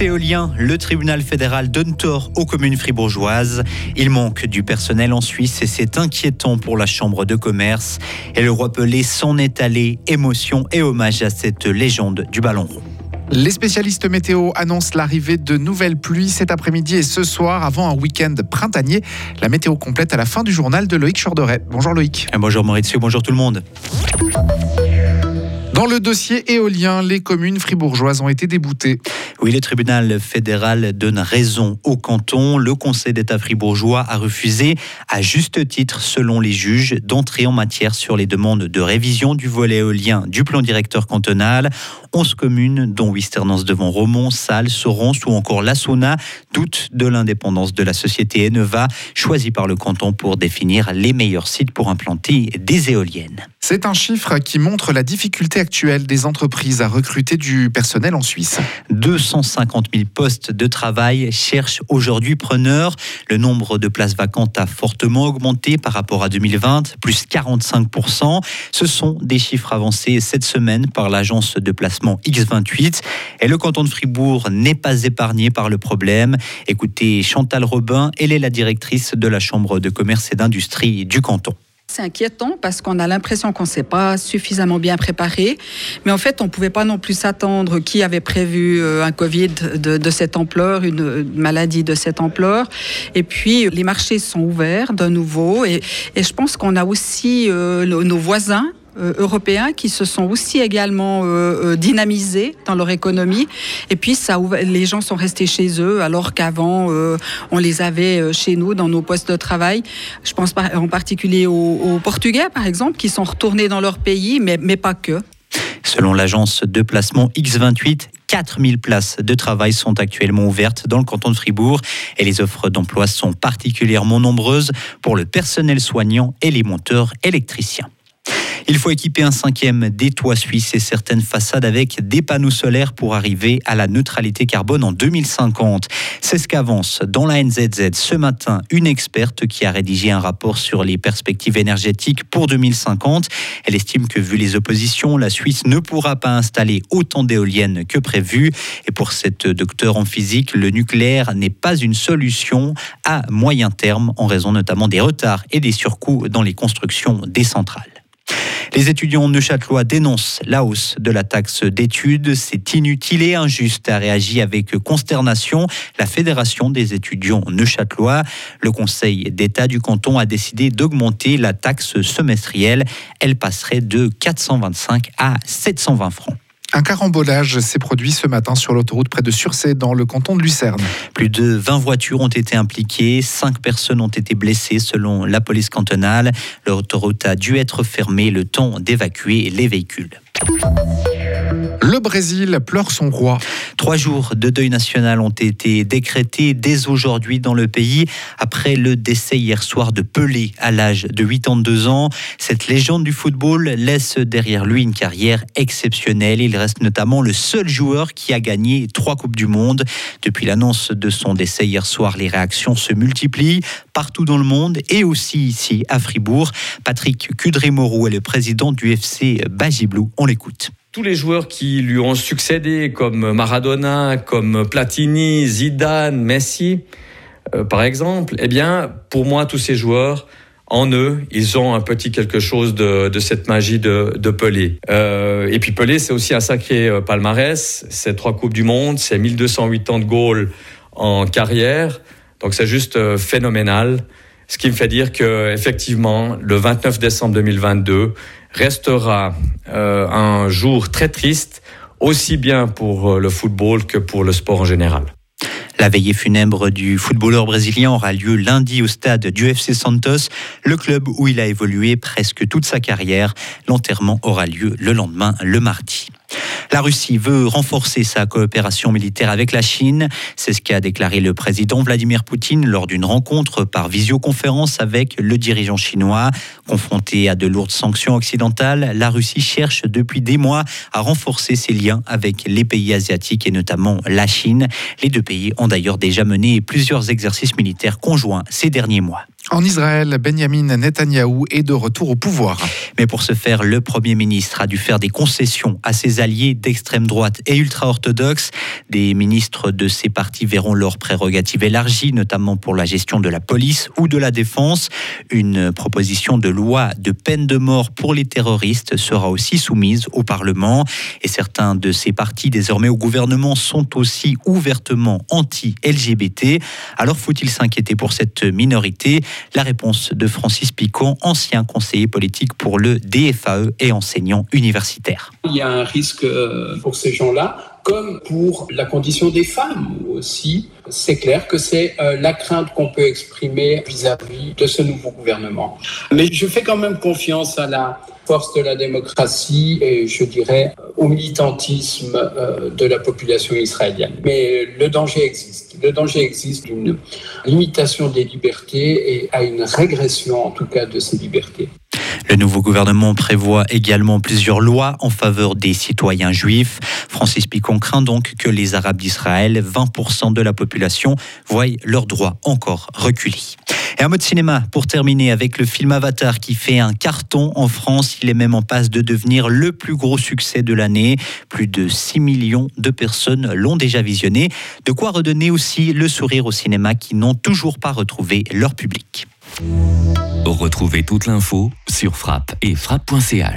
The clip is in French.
Éolien, le tribunal fédéral donne tort aux communes fribourgeoises. Il manque du personnel en Suisse et c'est inquiétant pour la chambre de commerce. Et le roi Pelé s'en est allé, émotion et hommage à cette légende du ballon rond. Les spécialistes météo annoncent l'arrivée de nouvelles pluies cet après-midi et ce soir avant un week-end printanier. La météo complète à la fin du journal de Loïc Chorderet. Bonjour Loïc. Bonjour Maurizio, bonjour tout le monde. Dans le dossier éolien, les communes fribourgeoises ont été déboutées. Oui, le tribunal fédéral donne raison au canton. Le Conseil d'État fribourgeois a refusé, à juste titre, selon les juges, d'entrer en matière sur les demandes de révision du volet éolien du plan directeur cantonal. 11 communes, dont Wisternance devant Romont, Salles, Sorens ou encore La Sauna, doutent de l'indépendance de la société Eneva, choisie par le canton pour définir les meilleurs sites pour implanter des éoliennes. C'est un chiffre qui montre la difficulté actuelle des entreprises à recruter du personnel en Suisse. 250 000 postes de travail cherchent aujourd'hui preneurs. Le nombre de places vacantes a fortement augmenté par rapport à 2020, plus 45% Ce sont des chiffres avancés cette semaine par l'agence de placement X28. Et le canton de Fribourg n'est pas épargné par le problème. Écoutez Chantal Robin, elle est la directrice de la Chambre de commerce et d'industrie du canton. C'est inquiétant parce qu'on a l'impression qu'on ne s'est pas suffisamment bien préparé. Mais en fait, on ne pouvait pas non plus s'attendre qui avait prévu euh, un Covid de, cette ampleur, une maladie de cette ampleur. Et puis, les marchés sont ouverts de nouveau. Et, je pense qu'on a aussi euh, nos voisins européens qui se sont aussi également euh, euh, dynamisés dans leur économie. Et puis, les gens sont restés chez eux alors qu'avant, on les avait chez nous dans nos postes de travail. Je pense en particulier aux, Portugais, par exemple, qui sont retournés dans leur pays, mais, mais pas que. Selon l'agence de placement X28, 4000 places de travail sont actuellement ouvertes dans le canton de Fribourg et les offres d'emploi sont particulièrement nombreuses pour le personnel soignant et les monteurs électriciens. Il faut équiper un cinquième des toits suisses et certaines façades avec des panneaux solaires pour arriver à la neutralité carbone en 2050. C'est ce qu'avance dans la NZZ ce matin une experte qui a rédigé un rapport sur les perspectives énergétiques pour 2050. Elle estime que vu les oppositions, la Suisse ne pourra pas installer autant d'éoliennes que prévu. Et pour cette docteure en physique, le nucléaire n'est pas une solution à moyen terme en raison notamment des retards et des surcoûts dans les constructions des centrales. Les étudiants neuchâtelois dénoncent la hausse de la taxe d'études. C'est inutile et injuste, a réagi avec consternation la Fédération des étudiants neuchâtelois. Le Conseil d'État du canton a décidé d'augmenter la taxe semestrielle. Elle passerait de 425 à 720 francs. Un carambolage s'est produit ce matin sur l'autoroute près de Sursay dans le canton de Lucerne. Plus de 20 voitures ont été impliquées, 5 personnes ont été blessées selon la police cantonale. L'autoroute a dû être fermée le temps d'évacuer les véhicules. Le Brésil pleure son roi. Trois jours de deuil national ont été décrétés dès aujourd'hui dans le pays après le décès hier soir de Pelé à l'âge de 82 ans. Cette légende du football laisse derrière lui une carrière exceptionnelle. Il reste notamment le seul joueur qui a gagné trois Coupes du Monde. Depuis l'annonce de son décès hier soir, les réactions se multiplient partout dans le monde et aussi ici à Fribourg. Patrick Kudremorou est le président du FC Bagiblou. On l'écoute tous les joueurs qui lui ont succédé, comme Maradona, comme Platini, Zidane, Messi, euh, par exemple, eh bien, pour moi, tous ces joueurs, en eux, ils ont un petit quelque chose de, cette magie de, Pelé. Euh, et puis Pelé, c'est aussi un sacré euh, palmarès. C'est trois Coupes du Monde, c'est 1208 ans de goal en carrière. Donc c'est juste phénoménal. Ce qui me fait dire que effectivement, le 29 décembre 2022 restera euh, un jour très triste, aussi bien pour euh, le football que pour le sport en général. La veillée funèbre du footballeur brésilien aura lieu lundi au stade du FC Santos, le club où il a évolué presque toute sa carrière. L'enterrement aura lieu le lendemain, le mardi. La Russie veut renforcer sa coopération militaire avec la Chine. C'est ce qu'a déclaré le président Vladimir Poutine lors d'une rencontre par visioconférence avec le dirigeant chinois. Confronté à de lourdes sanctions occidentales, la Russie cherche depuis des mois à renforcer ses liens avec les pays asiatiques et notamment la Chine. Les deux pays ont d'ailleurs déjà mené plusieurs exercices militaires conjoints ces derniers mois. En Israël, Benjamin Netanyahou est de retour au pouvoir. Mais pour ce faire, le Premier ministre a dû faire des concessions à ses alliés d'extrême droite et ultra-orthodoxes. Des ministres de ces partis verront leurs prérogatives élargies, notamment pour la gestion de la police ou de la défense. Une proposition de loi de peine de mort pour les terroristes sera aussi soumise au Parlement. Et certains de ces partis désormais au gouvernement sont aussi ouvertement anti-LGBT. Alors faut-il s'inquiéter pour cette minorité? La réponse de Francis Picon, ancien conseiller politique pour le DFAE et enseignant universitaire. Il y a un risque euh, pour ces gens-là comme pour la condition des femmes aussi. C'est clair que c'est euh, la crainte qu'on peut exprimer vis-à-vis de ce nouveau gouvernement. Mais je fais quand même confiance à la force de la démocratie et je dirais au militantisme euh, de la population israélienne. Mais le danger existe. Le danger existe d'une limitation des libertés et à une régression en tout cas de ces libertés. Le nouveau gouvernement prévoit également plusieurs lois en faveur des citoyens juifs. Francis Picon craint donc que les Arabes d'Israël, 20% de la population, voient leurs droits encore reculés. Et un mot de cinéma pour terminer avec le film Avatar qui fait un carton en France. Il est même en passe de devenir le plus gros succès de l'année. Plus de 6 millions de personnes l'ont déjà visionné. De quoi redonner aussi le sourire au cinéma qui n'ont toujours pas retrouvé leur public. Retrouvez toute l'info sur frappe et frappe.ch.